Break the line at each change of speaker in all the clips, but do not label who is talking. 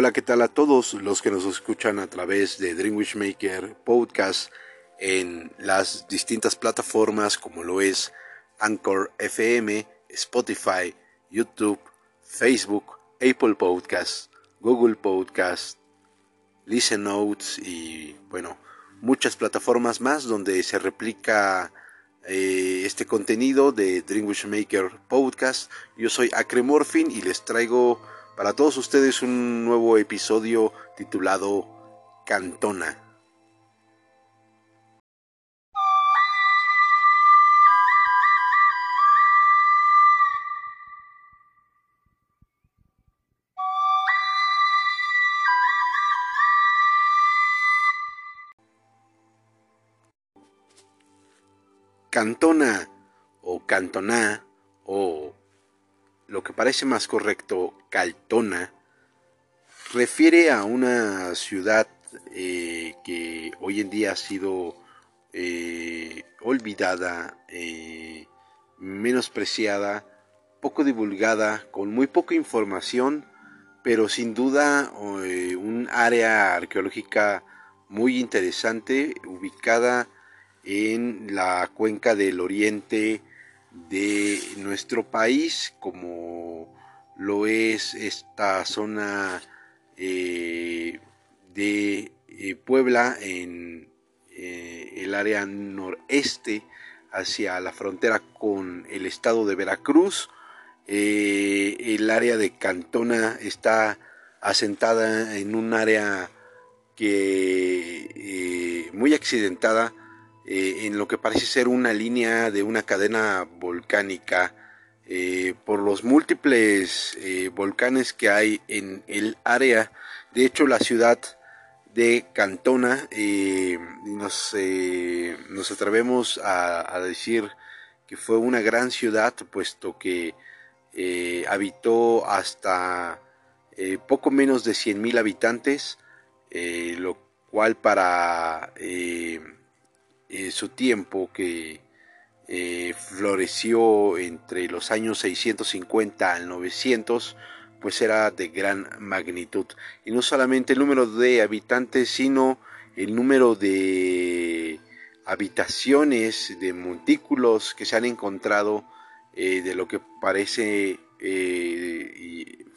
Hola, ¿qué tal a todos los que nos escuchan a través de Dreamwish Maker Podcast en las distintas plataformas como lo es Anchor FM, Spotify, YouTube, Facebook, Apple Podcast, Google Podcast, Listen Notes y bueno, muchas plataformas más donde se replica eh, este contenido de Dreamwish Maker Podcast. Yo soy Acremorphin y les traigo para todos ustedes un nuevo episodio titulado Cantona. Cantona o Cantoná o lo que parece más correcto, Caltona, refiere a una ciudad eh, que hoy en día ha sido eh, olvidada, eh, menospreciada, poco divulgada, con muy poca información, pero sin duda un área arqueológica muy interesante, ubicada en la cuenca del oriente de nuestro país, como lo es esta zona eh, de eh, Puebla en eh, el área noreste hacia la frontera con el estado de Veracruz. el área de Cantona está asentada en un área que muy accidentada eh, en lo que parece ser una línea de una cadena volcánica eh, por los múltiples eh, volcanes que hay en el área. De hecho, la ciudad de Cantona, nos, nos, atrevemos a, decir que fue una gran ciudad, puesto que habitó hasta poco menos de 100.000 habitantes, lo cual para eh, su tiempo que eh, floreció entre los años 650 al 900, pues era de gran magnitud. Y no solamente el número de habitantes, sino el número de habitaciones, de montículos que se han encontrado eh, de lo que parece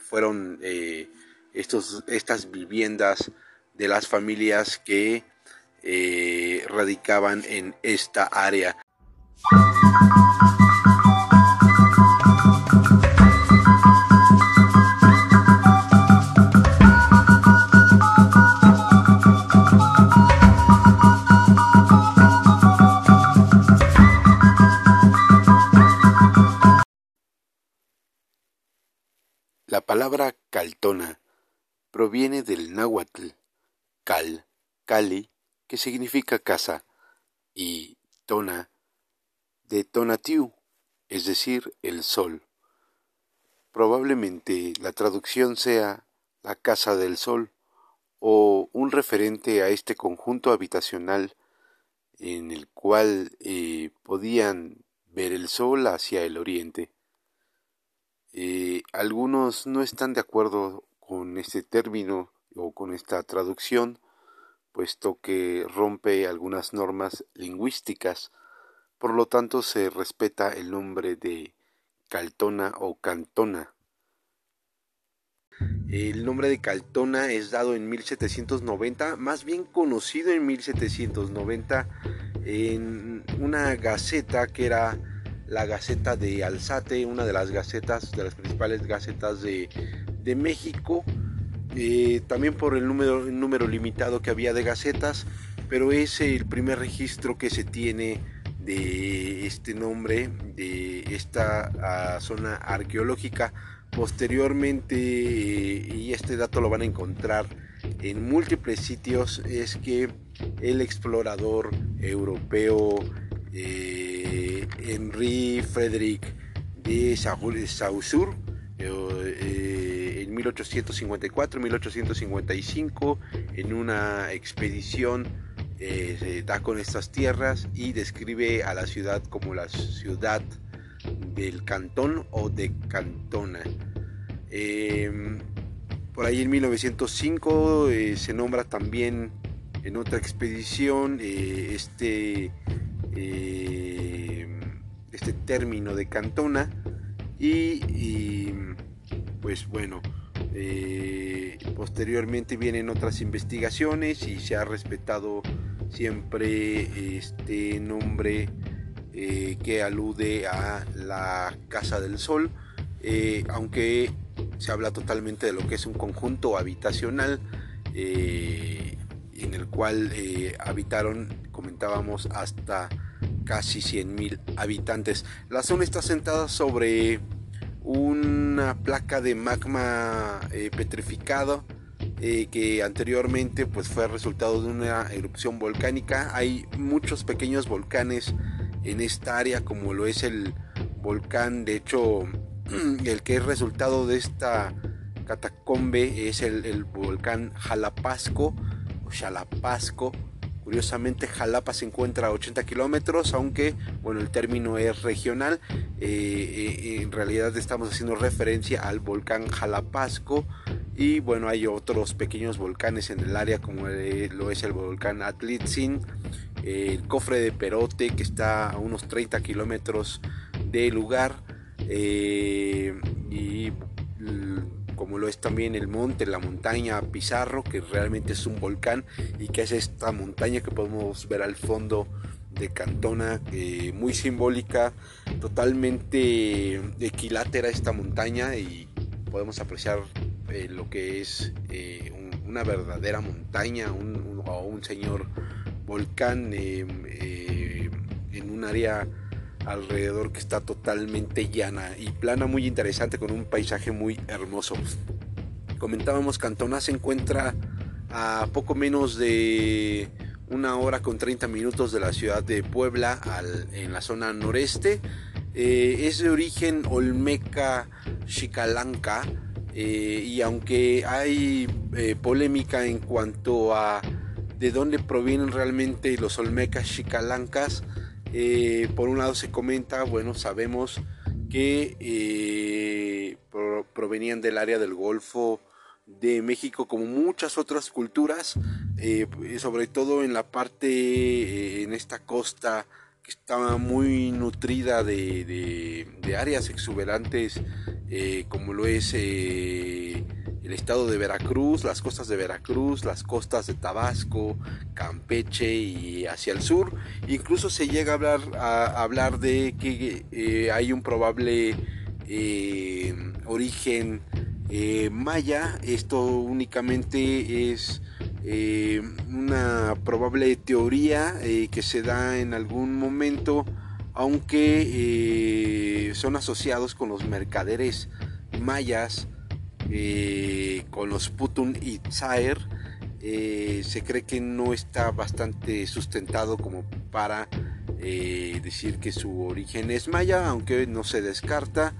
fueron estos, estas viviendas de las familias que eh, radicaban en esta área. La palabra caltona proviene del náhuatl cal, cali, que significa casa, y tona, de tonatiu, es decir, el sol. Probablemente la traducción sea la casa del sol o un referente a este conjunto habitacional en el cual eh, podían ver el sol hacia el oriente. Eh, algunos no están de acuerdo con este término o con esta traducción, puesto que rompe algunas normas lingüísticas, por lo tanto se respeta el nombre de Caltona o Cantona. El nombre de Caltona es dado en 1790, más bien conocido en 1790 en una gaceta que era la Gaceta de Alzate, una de las gacetas, de las principales gacetas de, de México, eh, también por el número, limitado que había de gacetas, pero es el primer registro que se tiene de este nombre, de esta ah, zona arqueológica. Posteriormente, eh, y este dato lo van a encontrar en múltiples sitios, es que el explorador europeo eh, Henri Frederick de Saussure eh, 1854-1855 en una expedición eh, da con estas tierras y describe a la ciudad como la ciudad del cantón o de Cantona. Em, por ahí en 1905 se nombra también en otra expedición este, este término de Cantona y, pues bueno, eh, posteriormente vienen otras investigaciones y se ha respetado siempre este nombre eh, que alude a la Casa del Sol, eh, aunque se habla totalmente de lo que es un conjunto habitacional en el cual habitaron, comentábamos, hasta casi 100.000 habitantes. La zona está sentada sobre una placa de magma eh, petrificado eh, que anteriormente pues fue resultado de una erupción volcánica. Hay muchos pequeños volcanes en esta área como lo es el volcán, de hecho el que es resultado de esta catacombe es el, volcán Jalapasco o Chalapasco Curiosamente Jalapa se encuentra a 80 kilómetros, aunque bueno, el término es regional. Eh, eh, en realidad estamos haciendo referencia al volcán Jalapasco y bueno, hay otros pequeños volcanes en el área como lo es el volcán Atlitzin, el cofre de Perote que está a unos 30 kilómetros del lugar eh, y como lo es también el monte, la montaña Pizarro, que realmente es un volcán y que es esta montaña que podemos ver al fondo de Cantona, eh, muy simbólica, totalmente equilátera esta montaña y podemos apreciar eh, lo que es eh, una verdadera montaña o un señor volcán en un área alrededor que está totalmente llana y plana, muy interesante con un paisaje muy hermoso. Comentábamos, Cantona se encuentra a poco menos de una hora con 30 minutos de la ciudad de Puebla en la zona noreste. Eh, es de origen olmeca chicalanca eh, y aunque hay eh, polémica en cuanto a de dónde provienen realmente los olmecas chicalancas, eh, por un lado se comenta, bueno, sabemos que eh, provenían del área del Golfo de México como muchas otras culturas, eh, sobre todo en la parte, en esta costa que estaba muy nutrida de, de áreas exuberantes como lo es el estado de Veracruz, las costas de Veracruz, las costas de Tabasco, Campeche y hacia el sur. Incluso se llega a hablar, de que eh, hay un probable eh, origen eh, maya. Esto únicamente es una probable teoría que se da en algún momento, aunque son asociados con los mercaderes mayas eh, con los Putun y Tsaer eh, se cree que no está bastante sustentado como para eh, decir que su origen es maya, aunque no se descarta.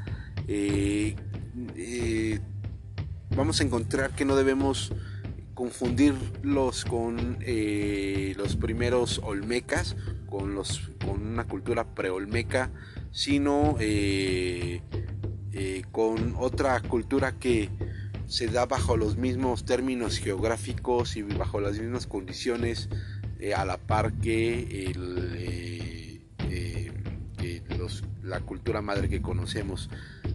vamos a encontrar que no debemos confundirlos con los primeros olmecas, con, los, con una cultura preolmeca, sino eh, con otra cultura que se da bajo los mismos términos geográficos y bajo las mismas condiciones eh, a la par que eh, la cultura madre que conocemos.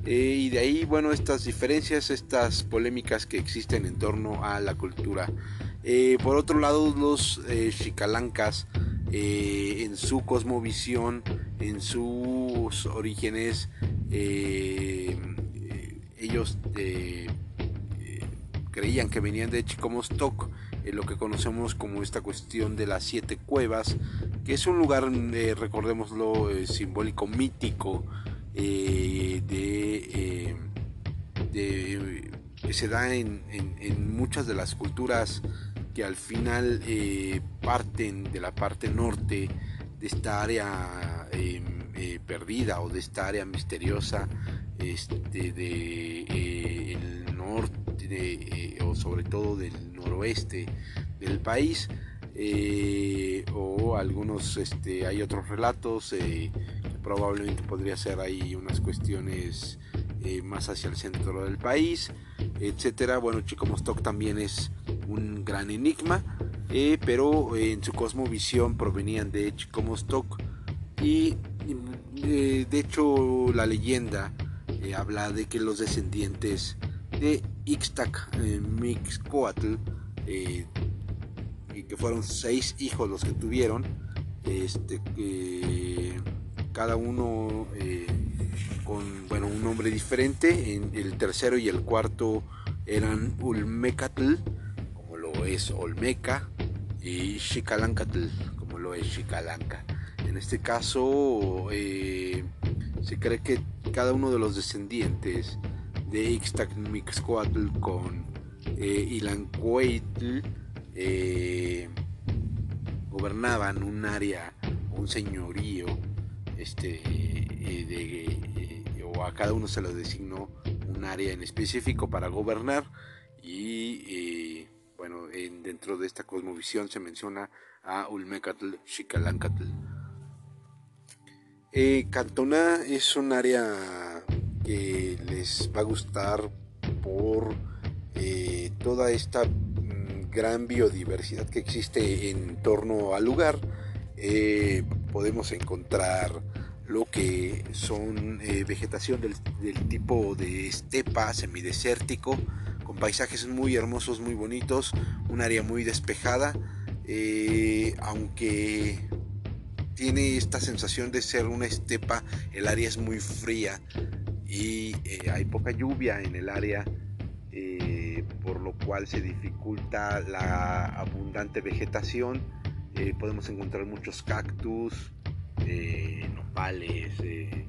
y de ahí, bueno, estas diferencias, estas polémicas que existen en torno a la cultura. por otro lado, los chicalancas, en su cosmovisión, en sus orígenes, eh, ellos eh, creían que venían de Chicomostoc, en lo que conocemos como esta cuestión de las siete cuevas, que es un lugar, eh, recordémoslo, simbólico, mítico, que se da en, muchas de las culturas que al final parten de la parte norte de esta área eh, perdida o de esta área misteriosa este, de eh, el norte eh, o sobre todo del noroeste del país o algunos este, hay otros relatos que probablemente podría ser ahí unas cuestiones más hacia el centro del país, etcétera. Bueno, Chicomostoc también es un gran enigma, pero en su cosmovisión provenían de Chicomostoc y de hecho la leyenda habla de que los descendientes de Ixtac Mixcoatl que fueron seis hijos los que tuvieron, este, cada uno eh, con bueno, un nombre diferente, en el tercero y el cuarto eran Ulmecatl, como lo es Olmeca, y Xicalancatl, como lo es Xicalanca. En este caso, eh, se cree que cada uno de los descendientes de Ixtacmixcoatl con eh, eh, gobernaban un área, un señorío, este, eh, eh, o a cada uno se lo designó un área en específico para gobernar y bueno, dentro de esta cosmovisión se menciona a Ulmecatl, Xicalancatl. Cantona es un área que les va a gustar por toda esta gran biodiversidad que existe en torno al lugar, eh, podemos encontrar lo que son eh, vegetación del, tipo de estepa semidesértico, con paisajes muy hermosos, muy bonitos, un área muy despejada, eh, aunque tiene esta sensación de ser una estepa, el área es muy fría y hay poca lluvia en el área por lo cual se dificulta la abundante vegetación. Eh, podemos encontrar muchos cactus, eh, nopales eh,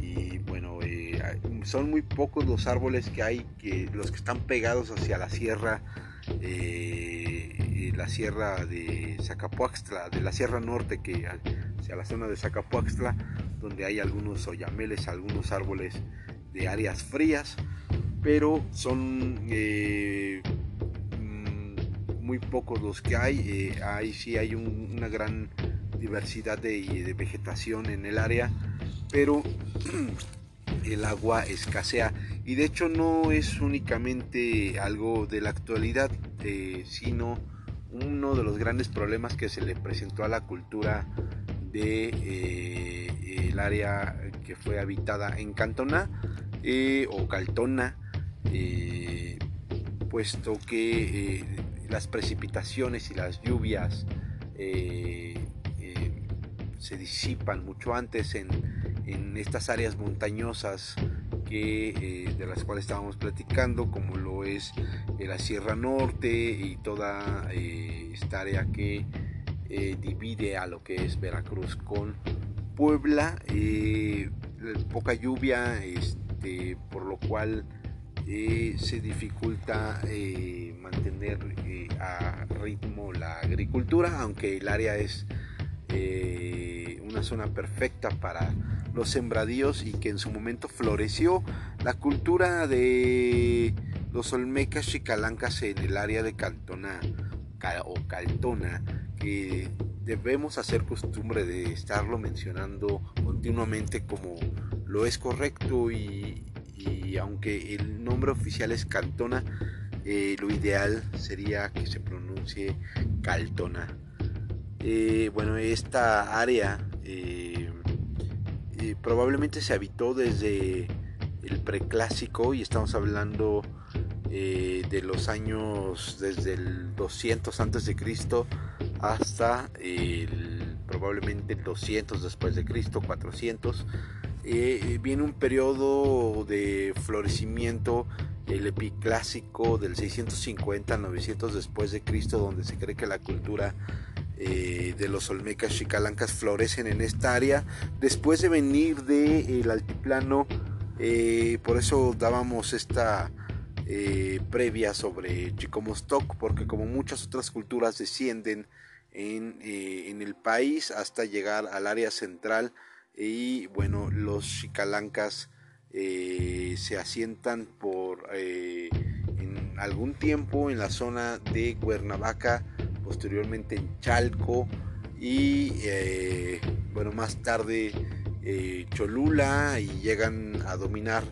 y bueno, son muy pocos los árboles que hay, que, los que están pegados hacia la sierra, la sierra de Zacapuaxtla, de la sierra norte que hacia la zona de Zacapuaxtla, donde hay algunos oyameles, algunos árboles de áreas frías pero son eh, mm, muy pocos los que hay. Eh, ahí sí hay una gran diversidad de, vegetación en el área, pero el agua escasea. Y de hecho no es únicamente algo de la actualidad, eh, sino uno de los grandes problemas que se le presentó a la cultura de el área que fue habitada en Cantona o Caltona eh, puesto que eh, las precipitaciones y las lluvias eh, se disipan mucho antes en, estas áreas montañosas que, de las cuales estábamos platicando, como lo es la Sierra Norte y toda esta área que divide a lo que es Veracruz con Puebla. poca lluvia, este, por lo cual eh, se dificulta eh, mantener eh, a ritmo la agricultura, aunque el área es una zona perfecta para los sembradíos y que en su momento floreció la cultura de los olmecas chicalancas en el área de Cantona o Caltona, que debemos hacer costumbre de estarlo mencionando continuamente como lo es correcto y, aunque el nombre oficial es Cantona, eh, lo ideal sería que se pronuncie Caltona. Eh, bueno, esta área eh, probablemente se habitó desde el preclásico y estamos hablando de los años desde el 200 antes de Cristo hasta probablemente el 200 después de Cristo, 400 eh, viene un periodo de florecimiento, el epiclásico del 650 900 después de Cristo, donde se cree que la cultura eh, de los olmecas chicalancas florecen en esta área, después de venir del altiplano, eh, por eso dábamos esta previa sobre Chicomostoc, porque como muchas otras culturas descienden en, en el país hasta llegar al área central, y bueno, los chicalancas eh, se asientan por eh, algún tiempo en la zona de Cuernavaca, posteriormente en Chalco y eh, bueno, más tarde Cholula y llegan a dominar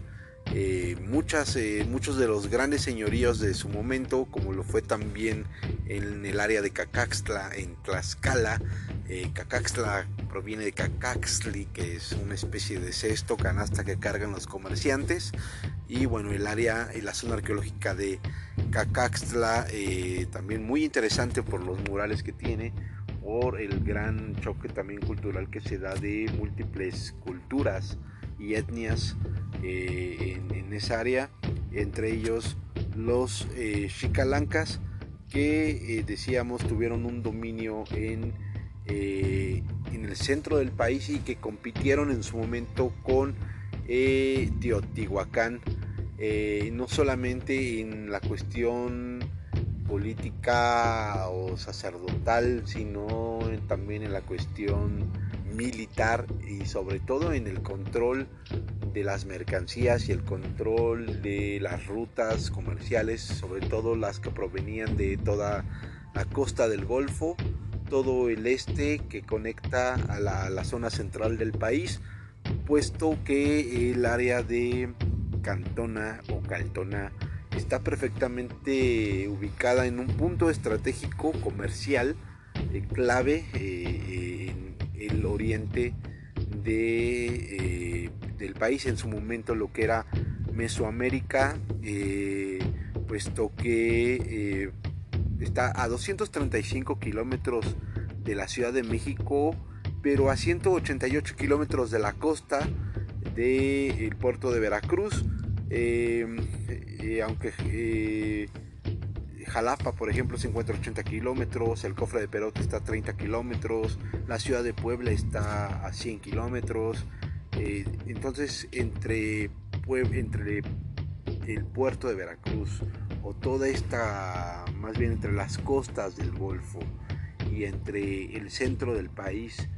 eh, muchas, eh, muchos de los grandes señoríos de su momento, como lo fue también en el área de Cacaxtla, en Tlaxcala. Eh, Cacaxtla proviene de Cacaxtli, que es una especie de cesto, canasta que cargan los comerciantes. Y bueno, el área, la zona arqueológica de Cacaxtla, también muy interesante por los murales que tiene, por el gran choque también cultural que se da de múltiples culturas etnias eh, en, esa área, entre ellos los eh, que eh, decíamos tuvieron un dominio en, eh, en el centro del país y que compitieron en su momento con Teotihuacán, no solamente en la cuestión política o sacerdotal, sino también en la cuestión militar y sobre todo en el control de las mercancías y el control de las rutas comerciales, sobre todo las que provenían de toda la costa del Golfo, todo el este que conecta a la, zona central del país, puesto que el área de Cantona o Caltona está perfectamente ubicada en un punto estratégico comercial eh, clave eh, el oriente de, eh, del país, en su momento lo que era Mesoamérica, puesto que está a 235 kilómetros de la Ciudad de México, pero a 188 kilómetros de la costa del puerto de Veracruz. aunque Jalapa, por ejemplo, se encuentra a 80 kilómetros, el cofre de Perote está a 30 kilómetros, la ciudad de Puebla está a 100 kilómetros. Eh, entonces, entre, entre el puerto de Veracruz o toda esta, más bien entre las costas del Golfo y entre el centro del país,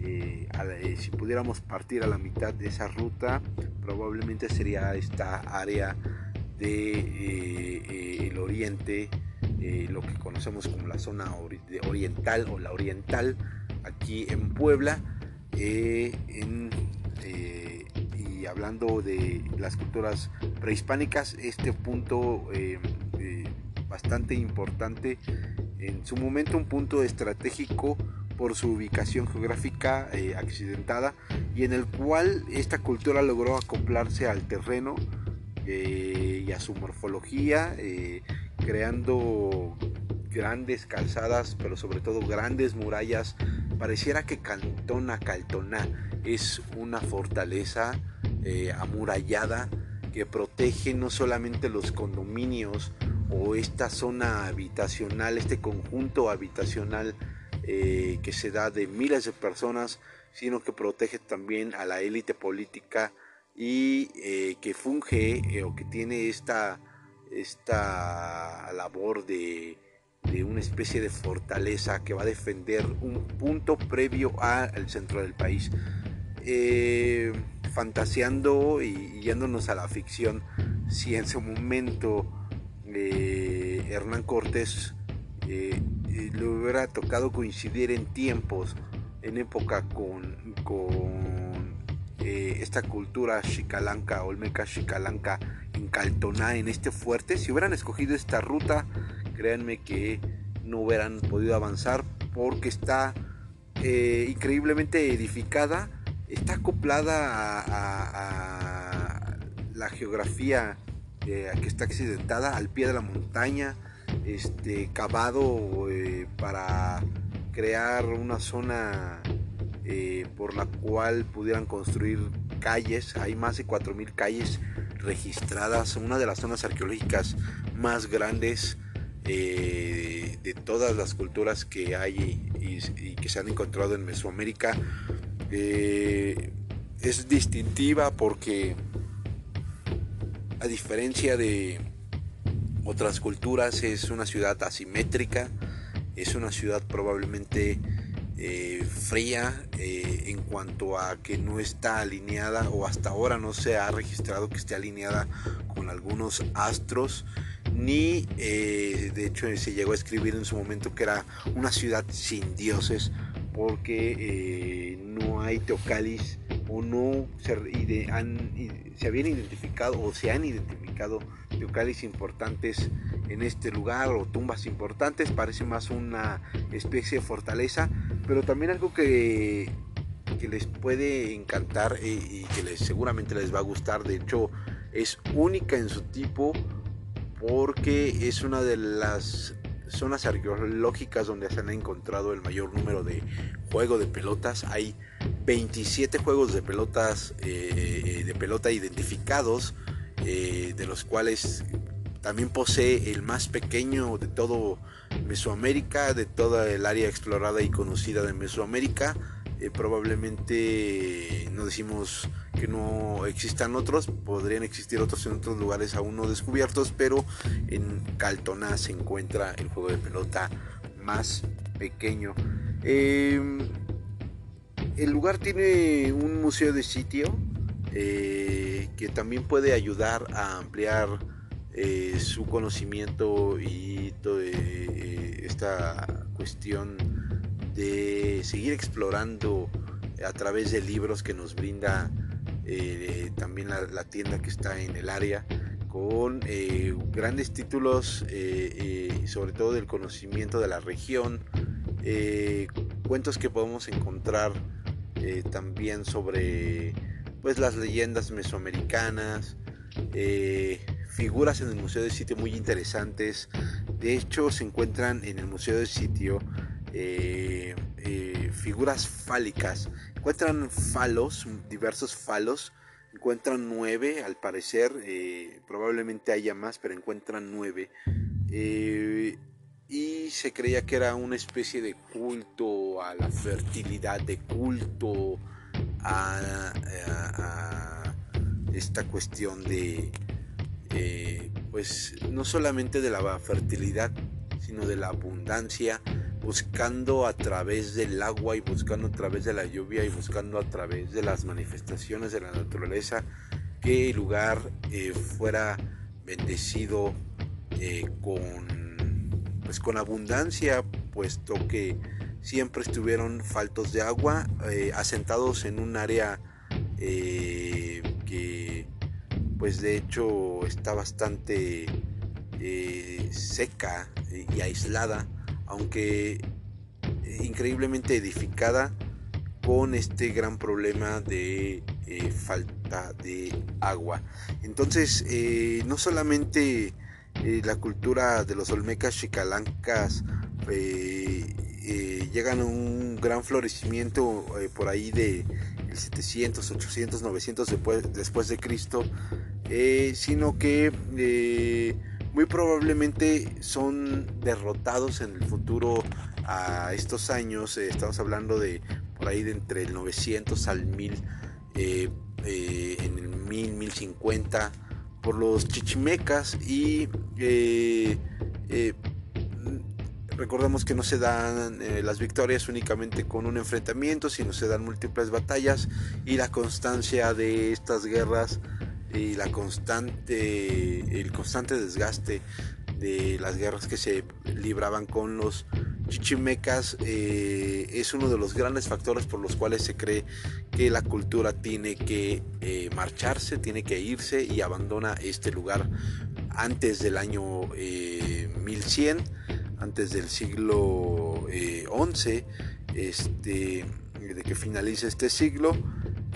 eh, eh, si pudiéramos partir a la mitad de esa ruta, probablemente sería esta área de eh, el oriente, eh, lo que conocemos como la zona oriental o la oriental, aquí en Puebla, eh, y hablando de las culturas prehispánicas, este punto bastante importante, en su momento un punto estratégico por su ubicación geográfica accidentada y en el cual esta cultura logró acoplarse al terreno eh, y a su morfología, eh, creando grandes calzadas, pero sobre todo grandes murallas. Pareciera que Cantona Caltona es una fortaleza eh, amurallada que protege no solamente los condominios o esta zona habitacional, este conjunto habitacional que se da de miles de personas, sino que protege también a la élite política y eh, que funge eh, o que tiene esta, esta labor de, una especie de fortaleza que va a defender un punto previo al centro del país. Eh, fantaseando y yéndonos a la ficción, si en su momento Hernán Cortés le hubiera tocado coincidir en tiempos, en época con eh, esta cultura chicalanca, olmeca chicalanca, en Caltoná, en este fuerte, si hubieran escogido esta ruta, créanme que no hubieran podido avanzar porque está eh, increíblemente edificada, está acoplada a, la geografía eh, que está accidentada, al pie de la montaña, este, cavado para crear una zona eh, por la cual pudieran construir calles. Hay más de 4.000 calles registradas, una de las zonas arqueológicas más grandes eh, de todas las culturas que hay y, que se han encontrado en Mesoamérica. Eh, es distintiva porque a diferencia de otras culturas es una ciudad asimétrica, es una ciudad probablemente eh, fría eh, en cuanto a que no está alineada o hasta ahora no se ha registrado que esté alineada con algunos astros ni eh, de hecho se llegó a escribir en su momento que era una ciudad sin dioses porque no hay teocalis o no se, se habían identificado o se han identificado teocallis importantes en este lugar o tumbas importantes, parece más una especie de fortaleza, pero también algo que, que les puede encantar y, y que les, seguramente les va a gustar, de hecho es única en su tipo porque es una de las zonas arqueológicas donde se han encontrado el mayor número de juegos de pelotas. Hay 27 juegos de pelotas eh, de pelota identificados, eh, de los cuales también posee el más pequeño de todo Mesoamérica, de toda el área explorada y conocida de Mesoamérica. Eh, probablemente no decimos que no existan otros, podrían existir otros en otros lugares aún no descubiertos, pero en Caltona se encuentra el juego de pelota más pequeño. Em, el lugar tiene un museo de sitio eh, que también puede ayudar a ampliar eh, su conocimiento y esta cuestión de seguir explorando a través de libros que nos brinda eh, también la, tienda que está en el área con eh, grandes títulos eh, sobre todo del conocimiento de la región cuentos que podemos encontrar también sobre pues las leyendas mesoamericanas figuras en el museo del sitio muy interesantes. De hecho se encuentran en el museo del sitio figuras fálicas Encuentran falos, diversos falos. Encuentran nueve, al parecer. Eh, probablemente haya más, pero encuentran nueve. Eh, y se creía que era una especie de culto a la fertilidad, de culto a, esta cuestión de, eh, pues, no solamente de la fertilidad, sino de la abundancia buscando a través del agua y buscando a través de la lluvia y buscando a través de las manifestaciones de la naturaleza que el lugar eh, fuera bendecido eh, con pues con abundancia puesto que siempre estuvieron faltos de agua eh, asentados en un área que pues de hecho está bastante seca y aislada aunque eh, increíblemente edificada con este gran problema de eh, falta de agua. Entonces, eh, no solamente la cultura de los olmecas chicalancas llegan a un gran florecimiento por ahí de 700, 800, 900 después, después de Cristo, sino que muy probablemente son derrotados en el futuro a estos años. Eh, estamos hablando de por ahí de entre el 900 al 1000, eh, eh, en el 1000, 1050, por los chichimecas y recordemos que no se dan las victorias únicamente con un enfrentamiento, sino se dan múltiples batallas y la constancia de estas guerras y la constante, el constante desgaste de las guerras que se libraban con los chichimecas eh, es uno de los grandes factores por los cuales se cree que la cultura tiene que eh, marcharse, tiene que irse y abandona este lugar antes del año 1100, eh, antes del siglo XI, este, de que finalice este siglo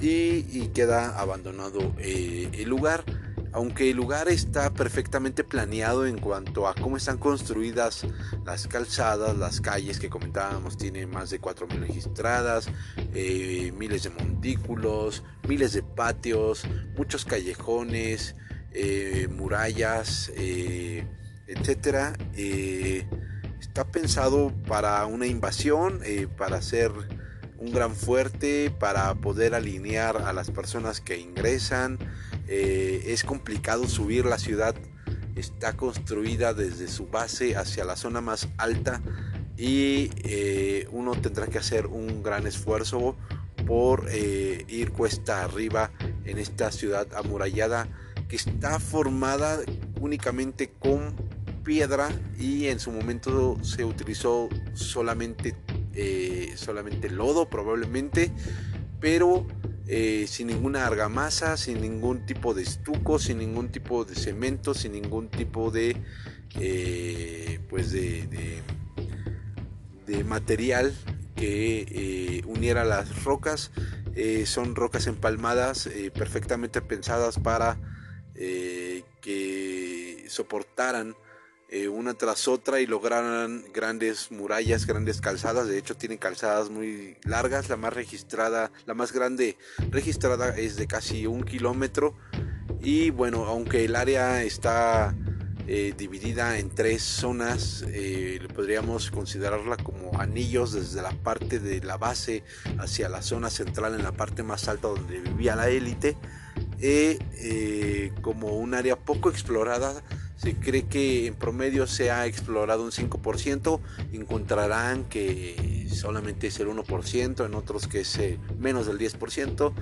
y, queda abandonado eh, el lugar. Aunque el lugar está perfectamente planeado en cuanto a cómo están construidas las calzadas, las calles que comentábamos, tiene más de 4.000 registradas, eh, miles de montículos, miles de patios, muchos callejones, eh, murallas, etcétera. está pensado para una invasión, para hacer un gran fuerte para poder alinear a las personas que ingresan. Eh, es complicado subir la ciudad. Está construida desde su base hacia la zona más alta y eh, uno tendrá que hacer un gran esfuerzo por eh, ir cuesta arriba en esta ciudad amurallada que está formada únicamente con piedra y en su momento se utilizó solamente eh, solamente lodo probablemente, pero eh, sin ninguna argamasa, sin ningún tipo de estuco, sin ningún tipo de cemento, sin ningún tipo de, eh, pues de, de, material que uniera las rocas. son rocas empalmadas perfectamente pensadas para que soportaran eh, una tras otra y lograran grandes murallas, grandes calzadas. De hecho, tienen calzadas muy largas. La más registrada, la más grande registrada es de casi un kilómetro. Y bueno, aunque el área está eh, dividida en tres zonas, eh, podríamos considerarla como anillos desde la parte de la base hacia la zona central en la parte más alta donde vivía la élite. como un área poco explorada se cree que en promedio se ha explorado un 5%, encontrarán que solamente es el 1%, en otros que es eh, menos del 10%,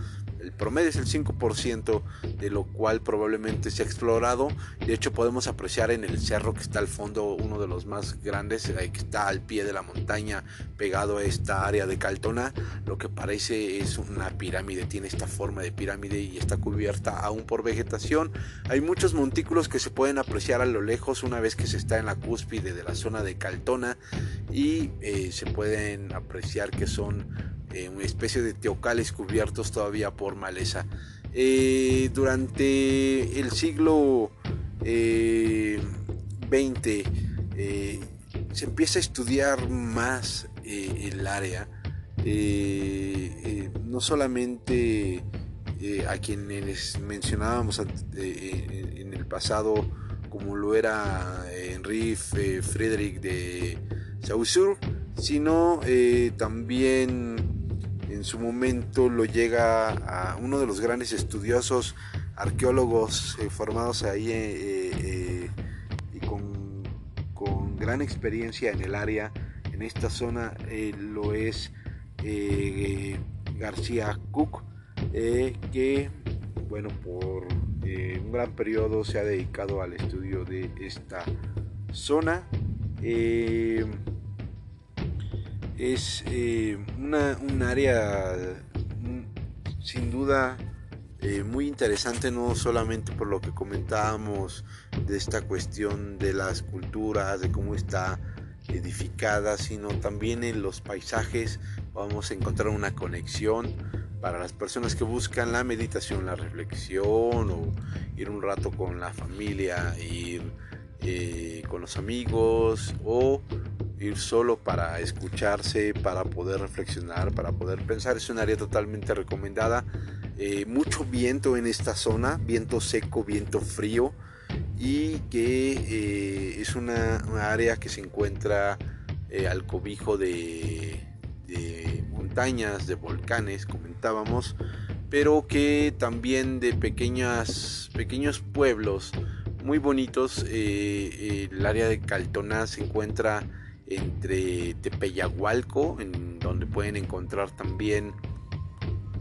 el promedio es el 5%, de lo cual probablemente se ha explorado. De hecho, podemos apreciar en el cerro que está al fondo, uno de los más grandes, que está al pie de la montaña, pegado a esta área de Caltona, lo que parece es una pirámide, tiene esta forma de pirámide y está cubierta aún por vegetación. Hay muchos montículos que se pueden apreciar a lo lejos una vez que se está en la cúspide de la zona de Caltona y eh, se pueden apreciar que son eh, una especie de teocales cubiertos todavía por maleza. Eh, durante el siglo XX eh, se empieza a estudiar más el área, no solamente a quienes mencionábamos en el pasado, como lo era Henri Frédéric de Saussure, sino también en su momento lo llega a uno de los grandes estudiosos arqueólogos eh, formados ahí eh, eh, y con, con, gran experiencia en el área, en esta zona lo es García Cook, que bueno, por un gran periodo se ha dedicado al estudio de esta zona es eh, una, un área mm, sin duda eh, muy interesante, no solamente por lo que comentábamos de esta cuestión de las culturas, de cómo está edificada, sino también en los paisajes. Vamos a encontrar una conexión para las personas que buscan la meditación, la reflexión o ir un rato con la familia, ir eh, con los amigos o ir solo para escucharse, para poder reflexionar, para poder pensar. Es un área totalmente recomendada. Eh, mucho viento en esta zona, viento seco, viento frío y que eh, es una, área que se encuentra al cobijo de, montañas, de volcanes, comentábamos, pero que también de pequeñas, pequeños pueblos muy bonitos. el área de Caltona se encuentra entre Tepeyagualco, en donde pueden encontrar también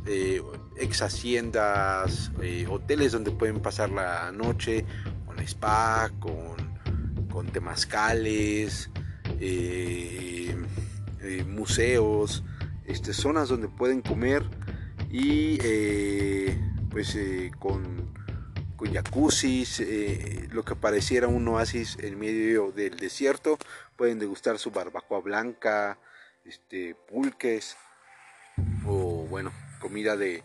eh, ex haciendas, eh, hoteles donde pueden pasar la noche, con spa, con, con temazcales, eh, museos, este, zonas donde pueden comer y pues con con jacuzzis, lo que pareciera un oasis en medio del desierto, pueden degustar su barbacoa blanca, este, pulques o bueno, comida de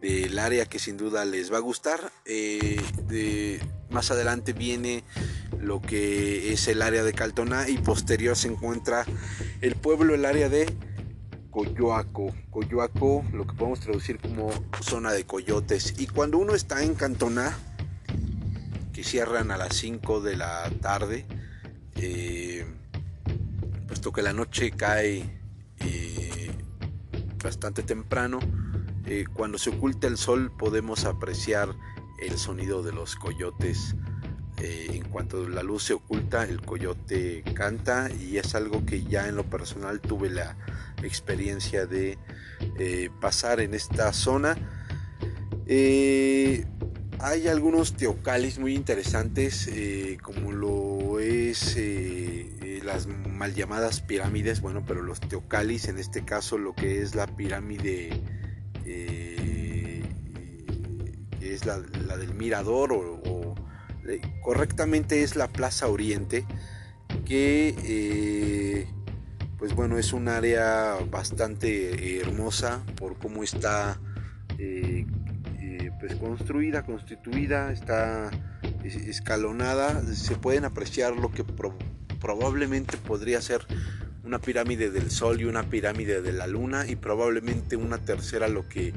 del área que sin duda les va a gustar. Eh, más adelante viene lo que es el área de Caltona y posterior se encuentra el pueblo, el área de Coyoaco. Coyoaco, lo que podemos traducir como zona de coyotes. Y cuando uno está en Cantona, que cierran a las 5 de la tarde, eh, puesto que la noche cae eh, bastante temprano, eh, cuando se oculta el sol podemos apreciar el sonido de los coyotes. en cuanto la luz se oculta, el coyote canta y es algo que ya en lo personal tuve la experiencia de pasar en esta zona. Hay algunos teocalis muy interesantes, eh, como lo es eh, eh, las mal llamadas pirámides, bueno, pero los teocalis, en este caso lo que es la pirámide es la, del Mirador o, correctamente es la Plaza Oriente que pues bueno es un área bastante hermosa por cómo está pues construida constituida está escalonada. Se pueden apreciar lo que probablemente podría ser una pirámide del Sol y una pirámide de la Luna y probablemente una tercera lo que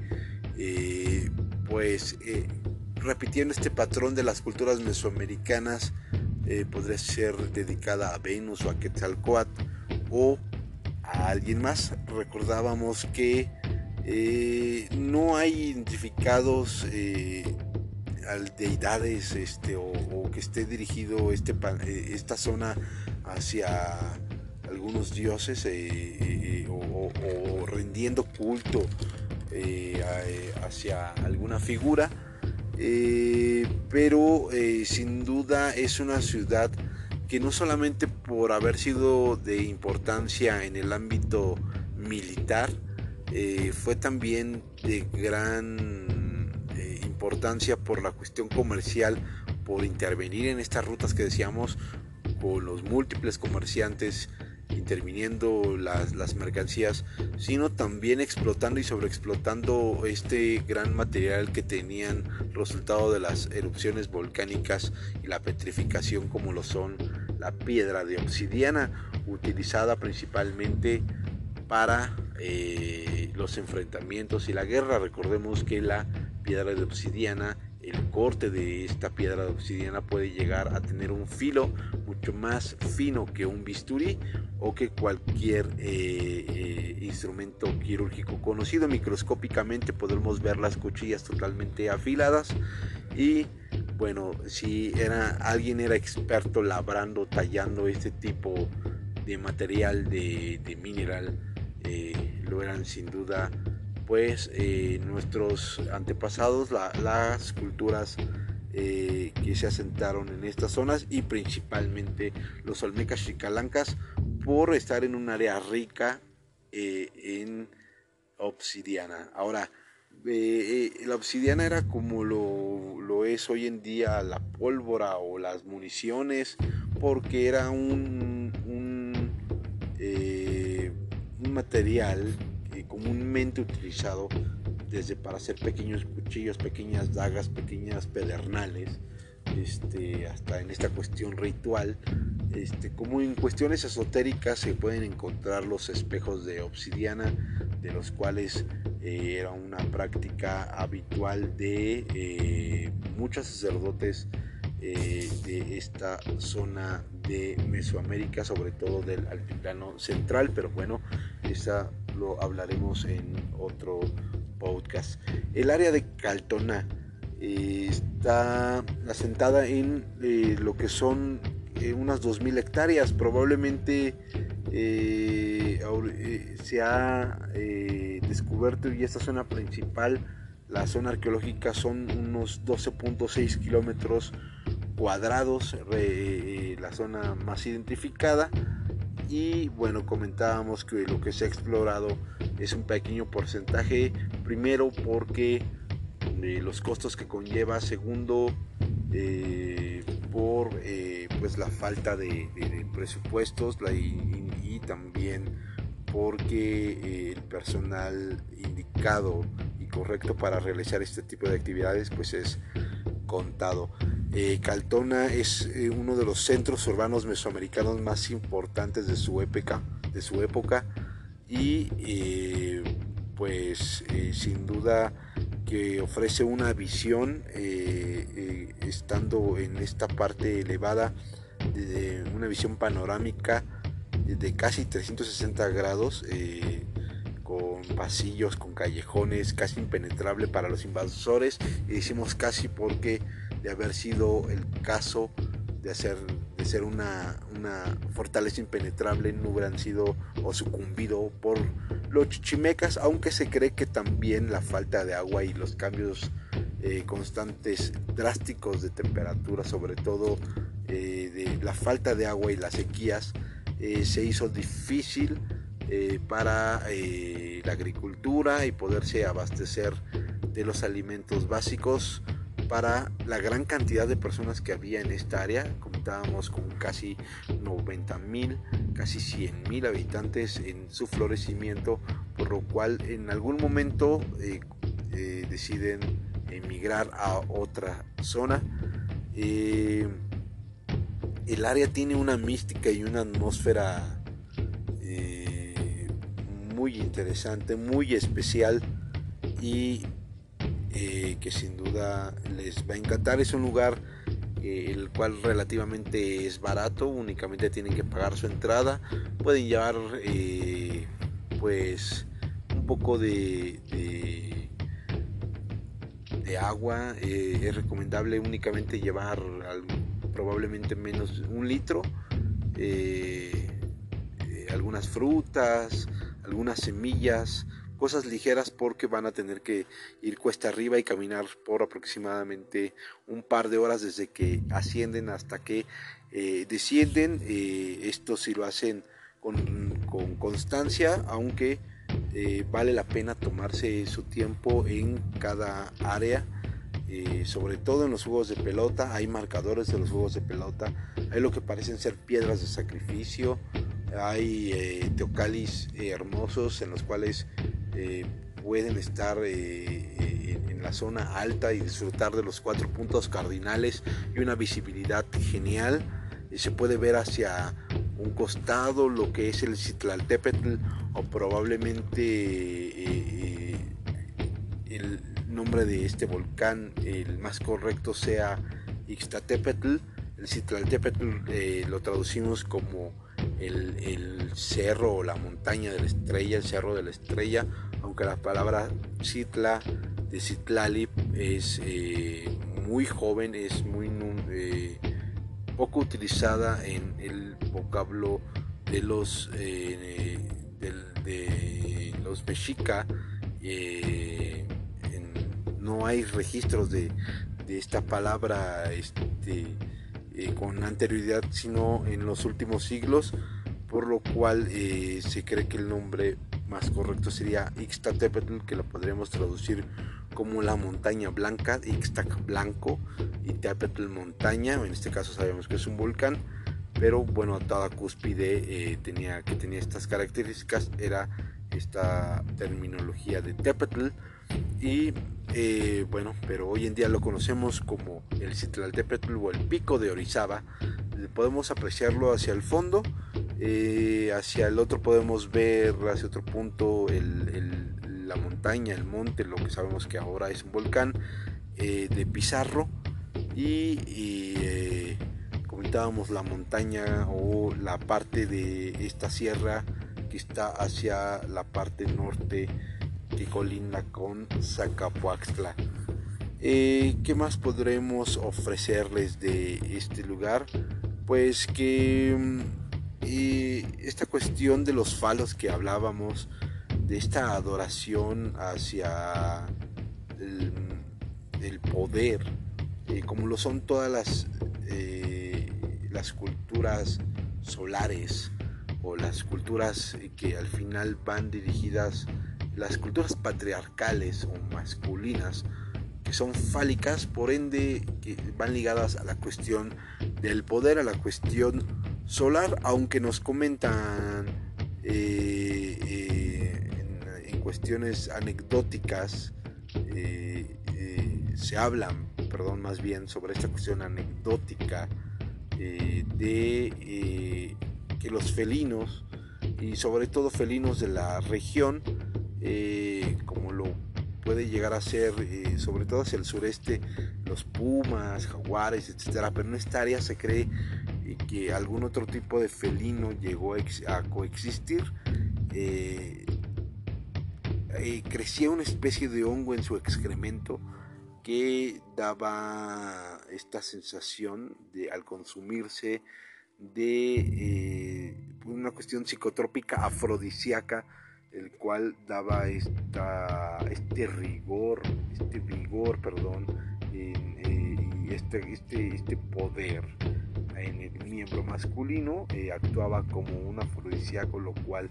eh, pues eh, repitiendo este patrón de las culturas mesoamericanas eh, podría ser dedicada a Venus o a Quetzalcoatl o a alguien más. Recordábamos que no hay identificados deidades este, o, que esté dirigido este, esta zona hacia algunos dioses eh, eh, o, rendiendo culto eh, hacia alguna figura, pero sin duda es una ciudad que no solamente por haber sido de importancia en el ámbito militar, fue también de gran importancia por la cuestión comercial, por intervenir en estas rutas que decíamos, con los múltiples comerciantes interviniendo las, las, mercancías, sino también explotando y sobreexplotando este gran material que tenían resultado de las erupciones volcánicas y la petrificación como lo son la piedra de obsidiana, utilizada principalmente para eh, los enfrentamientos y la guerra. Recordemos que la piedra de obsidiana el corte de esta piedra obsidiana puede llegar a tener un filo mucho más fino que un bisturí o que cualquier eh, eh, instrumento quirúrgico conocido. Microscópicamente podemos ver las cuchillas totalmente afiladas y bueno, si era, alguien era experto labrando, tallando este tipo de material de, mineral, eh, lo eran sin duda pues eh, nuestros antepasados, las culturas eh, que se asentaron en estas zonas y principalmente los olmecas chicalancas por estar en un área rica eh, en obsidiana. Ahora, la obsidiana era como lo, lo, es hoy en día la pólvora o las municiones, porque era un, un material comúnmente utilizado desde para hacer pequeños cuchillos, pequeñas dagas, pequeñas pedernales, este, hasta en esta cuestión ritual, este, como en cuestiones esotéricas se pueden encontrar los espejos de obsidiana, de los cuales eh, era una práctica habitual de eh, muchos sacerdotes eh, de esta zona de Mesoamérica, sobre todo del altiplano central, pero bueno, esa lo hablaremos en otro podcast. El área de Caltona eh, está asentada en eh, lo que son eh, unas 2.000 hectáreas. Probablemente se ha descubierto y esta zona principal, la zona arqueológica, son unos 12.6 kilómetros cuadrados, la zona más identificada y bueno comentábamos que lo que se ha explorado es un pequeño porcentaje. Primero porque eh, los costos que conlleva. Segundo eh, por eh, pues la falta de, presupuestos. Y, también porque el personal indicado y correcto para realizar este tipo de actividades pues es contado. Eh, Caltona es eh, uno de los centros urbanos mesoamericanos más importantes de su época, de su época. Y eh, pues sin duda que ofrece una visión estando en esta parte elevada, de, una visión panorámica de casi 360 grados con pasillos, con callejones, casi impenetrable para los invasores. Y decimos casi porque de haber sido el caso de, hacer, de ser una, fortaleza impenetrable, no hubieran sido o sucumbido por los chichimecas, aunque se cree que también la falta de agua y los cambios eh, constantes, drásticos de temperatura, sobre todo eh, de la falta de agua y las sequías, eh, se hizo difícil para la agricultura y poderse abastecer de los alimentos básicos para la gran cantidad de personas que había en esta área. Comentábamos con casi 90 mil, casi 100 mil habitantes en su florecimiento, por lo cual en algún momento eh, eh, deciden emigrar a otra zona. Eh, el área tiene una mística y una atmósfera muy interesante, muy especial y eh, que sin duda les va a encantar. Es un lugar eh, el cual relativamente es barato, únicamente tienen que pagar su entrada. Pueden llevar eh, pues un poco de, de, agua. es recomendable únicamente llevar probablemente menos un litro. algunas frutas, algunas semillas, cosas ligeras porque van a tener que ir cuesta arriba y caminar por aproximadamente un par de horas desde que ascienden hasta que eh, descienden. Eh, esto si lo hacen con, constancia, aunque eh, vale la pena tomarse su tiempo en cada área. sobre todo en los juegos de pelota, hay marcadores de los juegos de pelota, hay lo que parecen ser piedras de sacrificio, hay teocalis hermosos en los cuales eh, pueden estar eh, eh, en la zona alta y disfrutar de los cuatro puntos cardinales y una visibilidad genial. se puede ver hacia un costado lo que es el Citlaltépetl o probablemente el nombre de este volcán, el más correcto sea Ixtatepetl. El Citlaltépetl lo traducimos como el, cerro o la montaña de la estrella, el cerro de la estrella, aunque la palabra Citla de Citlali es eh, muy joven, es muy eh, poco utilizada en el vocablo de los eh, de, los mexica. no hay registros de, de esta palabra este, eh, con anterioridad, sino en los últimos siglos, por lo cual eh, se cree que el nombre más correcto sería Ixtatepetl, que lo podríamos traducir como la montaña blanca, Ixtac blanco y Tepetl montaña, en este caso sabemos que es un volcán, pero bueno, toda cúspide eh, tenía, que tenía estas características, era esta terminología de Tepetl y eh, bueno, pero hoy en día lo conocemos como el Citlaltépetl o el pico de Orizaba. Podemos apreciarlo hacia el fondo, eh, hacia el otro podemos ver hacia otro punto la montaña, el monte, lo que sabemos que ahora es un volcán eh, de Pizarro y, comentábamos la montaña o la parte de esta sierra que está hacia la parte norte que colinda con Zacapuaxtla. Eh, ¿Qué más podremos ofrecerles de este lugar? Pues que mm, esta cuestión de los falos que hablábamos, de esta adoración hacia el, poder, eh, como lo son todas las, eh, las culturas solares o las culturas que al final van dirigidas las culturas patriarcales o masculinas que son fálicas, por ende que van ligadas a la cuestión del poder, a la cuestión solar, aunque nos comentan eh, eh, en, cuestiones anecdóticas, eh, se hablan, perdón, más bien sobre esta cuestión anecdótica de que los felinos, y sobre todo felinos de la región, eh, como lo puede llegar a ser, eh, sobre todo hacia el sureste, los pumas, jaguares, etcétera. Pero en esta área se cree eh, que algún otro tipo de felino llegó a, coexistir. crecía una especie de hongo en su excremento que daba esta sensación de al consumirse de una cuestión psicotrópica afrodisíaca el cual daba esta, este rigor, este vigor, perdón, eh, y este, este, este poder en el miembro masculino, eh, actuaba como un afrodisíaco, lo cual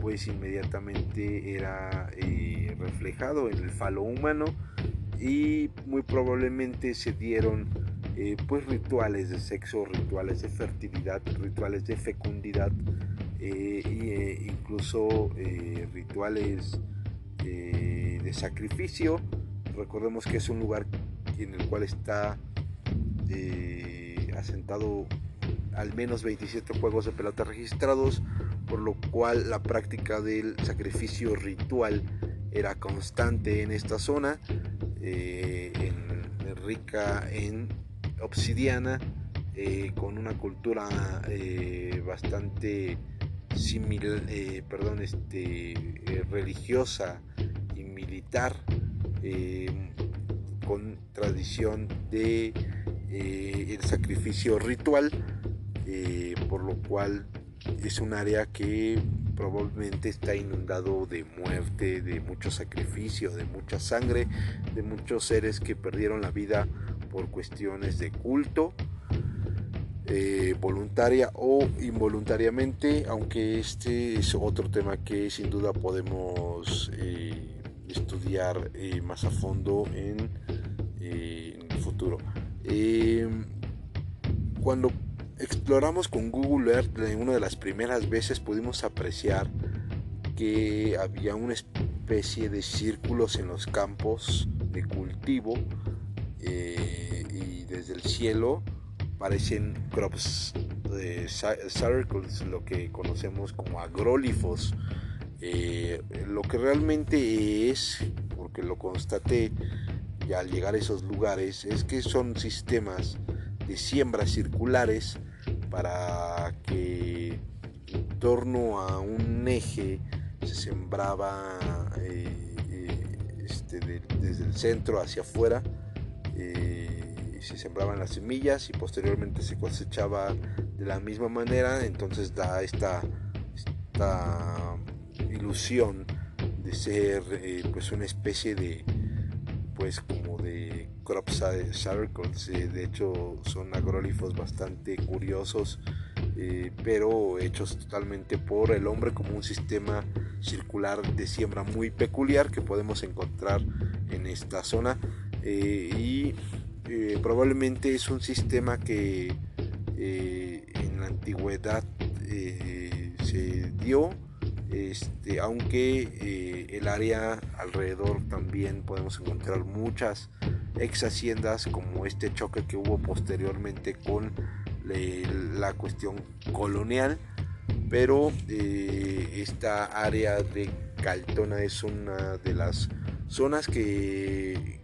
pues inmediatamente era eh, reflejado en el falo humano y muy probablemente se dieron pues rituales de sexo, rituales de fertilidad, rituales de fecundidad e incluso rituales de sacrificio. Recordemos que es un lugar en el cual está asentado al menos 27 juegos de pelota registrados, por lo cual la práctica del sacrificio ritual era constante en esta zona, rica en obsidiana eh, con una cultura eh, bastante similar, eh, perdón, este, religiosa y militar, con tradición de el sacrificio ritual, por lo cual es un área que probablemente está inundado de muerte, de mucho sacrificio, de mucha sangre, de muchos seres que perdieron la vida por cuestiones de culto, eh, voluntaria o involuntariamente, aunque este es otro tema que sin duda podemos eh, estudiar eh, más a fondo en, en el futuro. cuando exploramos con Google Earth, una de las primeras veces pudimos apreciar que había una especie de círculos en los campos de cultivo eh, y desde el cielo parecen crops de circles, lo que conocemos como agrólifos. Eh, lo que realmente es, porque lo constaté ya al llegar a esos lugares, es que son sistemas de siembras circulares para que en torno a un eje se sembraba eh, este, desde el centro hacia afuera eh, se sembraban las semillas y posteriormente se cosechaba de la misma manera, entonces da esta, esta ilusión de ser eh, pues una especie de pues como de crop circles, eh, de hecho son agrólifos bastante curiosos, pero hechos totalmente por el hombre como un sistema circular de siembra muy peculiar que podemos encontrar en esta zona eh, y eh, probablemente es un sistema que eh, en la antigüedad se dio este, aunque el área alrededor también podemos encontrar muchas ex haciendas como este choque que hubo posteriormente con la cuestión colonial pero esta área de Caltona es una de las zonas que,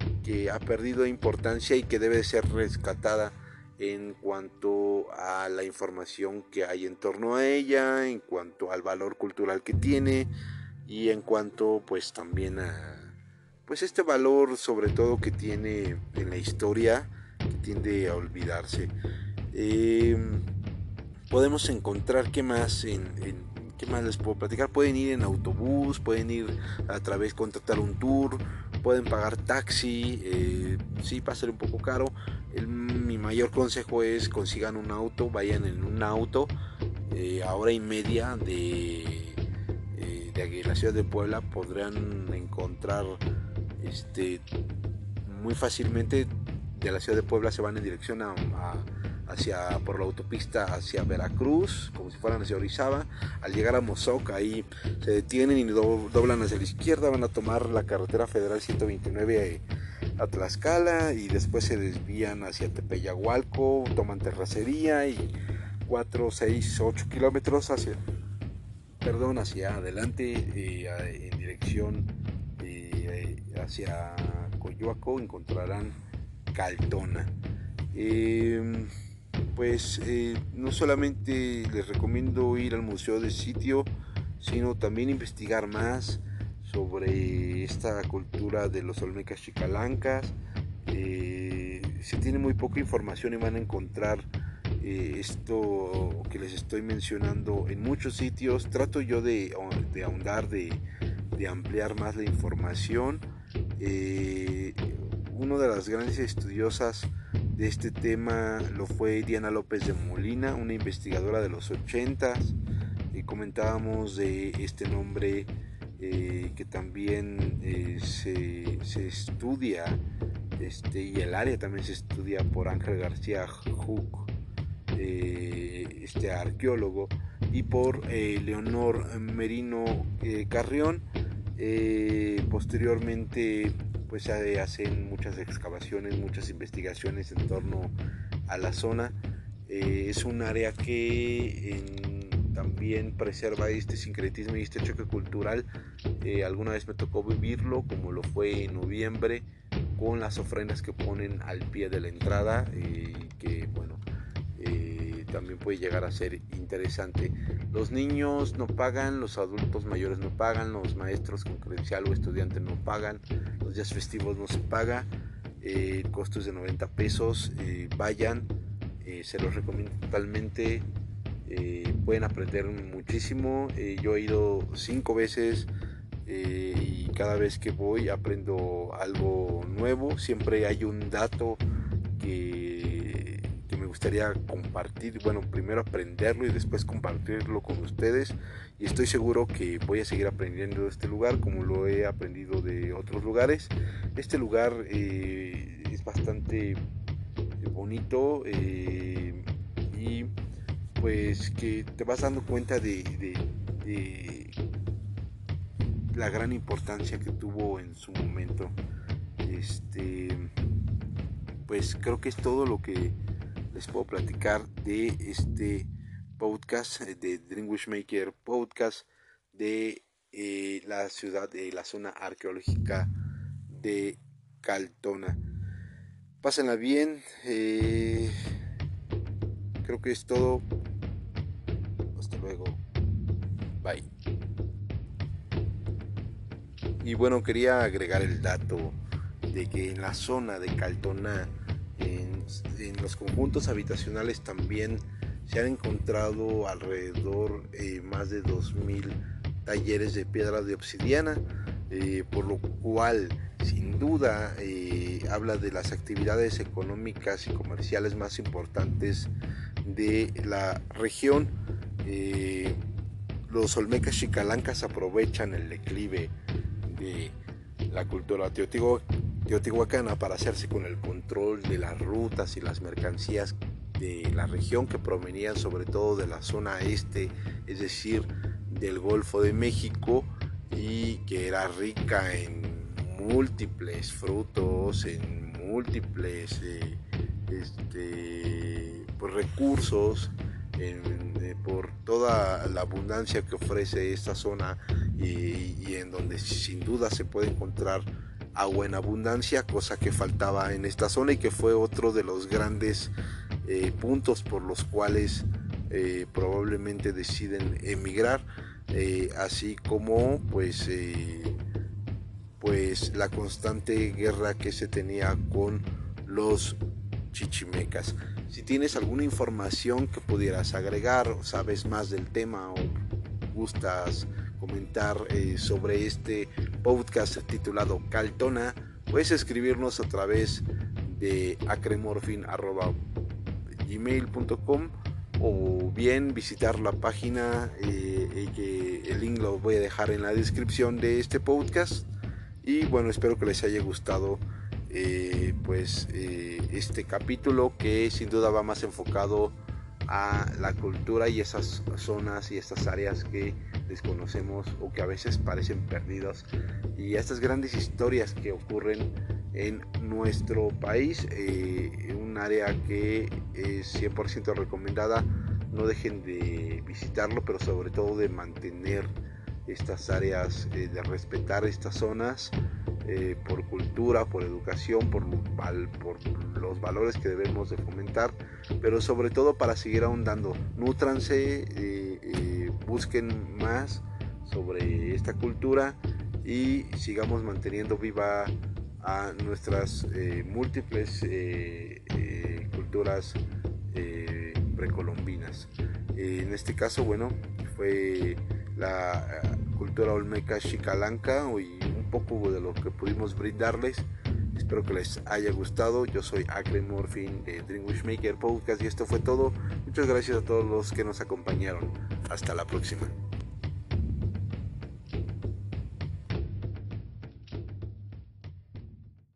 ha perdido importancia y que debe ser rescatada en cuanto a la información que hay en torno a ella, en cuanto al valor cultural que tiene y en cuanto pues también a pues este valor sobre todo que tiene en la historia que tiende a olvidarse. Em, podemos encontrar qué más qué más les puedo platicar. Pueden ir en autobús, pueden ir a través contratar un tour, pueden pagar taxi, eh, sí va a ser un poco caro. mi mayor consejo es consigan un auto, vayan en un auto eh, a hora y media de, eh, de la ciudad de Puebla podrán encontrar este muy fácilmente de la ciudad de Puebla se van en dirección a hacia, por la autopista hacia Veracruz, como si fueran hacia Orizaba. Al llegar a Mozoc, ahí se detienen y doblan hacia la izquierda, van a tomar la carretera federal 129 a Tlaxcala y después se desvían hacia Tepeyagualco, toman terracería y 4, 6, 8 kilómetros hacia, perdón, hacia adelante eh, en dirección eh, hacia Coyoaco encontrarán Caltona. Eh, pues eh, no solamente les recomiendo ir al museo del sitio, sino también investigar más sobre esta cultura de los olmecas chicalancas. Eh, se tiene muy poca información y van a encontrar eh, esto que les estoy mencionando en muchos sitios. Trato yo de, ahondar, de, de, ampliar más la información. una de las grandes estudiosas de este tema lo fue Diana López de Molina, una investigadora de los 80 y comentábamos de este nombre eh, que también eh, se, estudia este, y el área también se estudia por Ángel García Hook, eh, este arqueólogo, y por eh, Leonor Merino eh, Carrión. posteriormente, pues se hacen muchas excavaciones, muchas investigaciones en torno a la zona. es un área que también preserva este sincretismo y este choque cultural. alguna vez me tocó vivirlo, como lo fue en noviembre con las ofrendas que ponen al pie de la entrada y que bueno eh, también puede llegar a ser interesante. Los niños no pagan los adultos mayores no pagan los maestros con credencial o estudiante no pagan los días festivos no se paga eh, el costo es de 90 pesos eh, vayan se los recomiendo totalmente pueden aprender muchísimo yo he ido cinco veces eh, y cada vez que voy aprendo algo nuevo, siempre hay un dato que, gustaría compartir, bueno, primero aprenderlo y después compartirlo con ustedes y estoy seguro que voy a seguir aprendiendo de este lugar como lo he aprendido de otros lugares. Este lugar eh, es bastante bonito eh, y pues que te vas dando cuenta de, de la gran importancia que tuvo en su momento. Este, pues creo que es todo lo que les puedo platicar de este podcast de Dream Maker podcast de eh, la ciudad de la zona arqueológica de Caltona. Pásenla bien. Eh, creo que es todo. Hasta luego. Bye. Y bueno, quería agregar el dato de que en la zona de Caltona, en, los conjuntos habitacionales también se han encontrado alrededor eh, más de 2.000 talleres de piedra de obsidiana, eh, por lo cual sin duda eh, habla de las actividades económicas y comerciales más importantes de la región. los olmecas chicalancas aprovechan el declive de la cultura teotihuacana para hacerse con el control de las rutas y las mercancías de la región que provenían sobre todo de la zona este, es decir, del Golfo de México y que era rica en múltiples frutos, en múltiples eh, este, pues, recursos, eh, por toda la abundancia que ofrece esta zona y, en donde sin duda se puede encontrar agua en abundancia, cosa que faltaba en esta zona y que fue otro de los grandes eh, puntos por los cuales eh, probablemente deciden emigrar, así como pues, pues la constante guerra que se tenía con los chichimecas. Si tienes alguna información que pudieras agregar, sabes más del tema o gustas comentar eh, sobre este podcast titulado Caltona, puedes escribirnos a través de acremorfin.gmail.com o bien visitar la página eh, que el link lo voy a dejar en la descripción de este podcast. Y bueno espero que les haya gustado eh, pues eh, este capítulo que sin duda va más enfocado a la cultura y esas zonas y estas áreas que desconocemos o que a veces parecen perdidas y estas grandes historias que ocurren en nuestro país eh, un área que es 100% recomendada no dejen de visitarlo pero sobre todo de mantener estas áreas de respetar estas zonas eh, por cultura, por educación, por, por, los valores que debemos de fomentar, pero sobre todo para seguir ahondando. Nútranse, eh, eh, busquen más sobre esta cultura y sigamos manteniendo viva a nuestras múltiples culturas precolombinas. en este caso, bueno, fue la cultura olmeca chicalanca y poco de lo que pudimos brindarles. Espero que les haya gustado. Yo soy Acre Morphin de Dream Maker Podcast y esto fue todo. Muchas gracias a todos los que nos acompañaron. Hasta la próxima.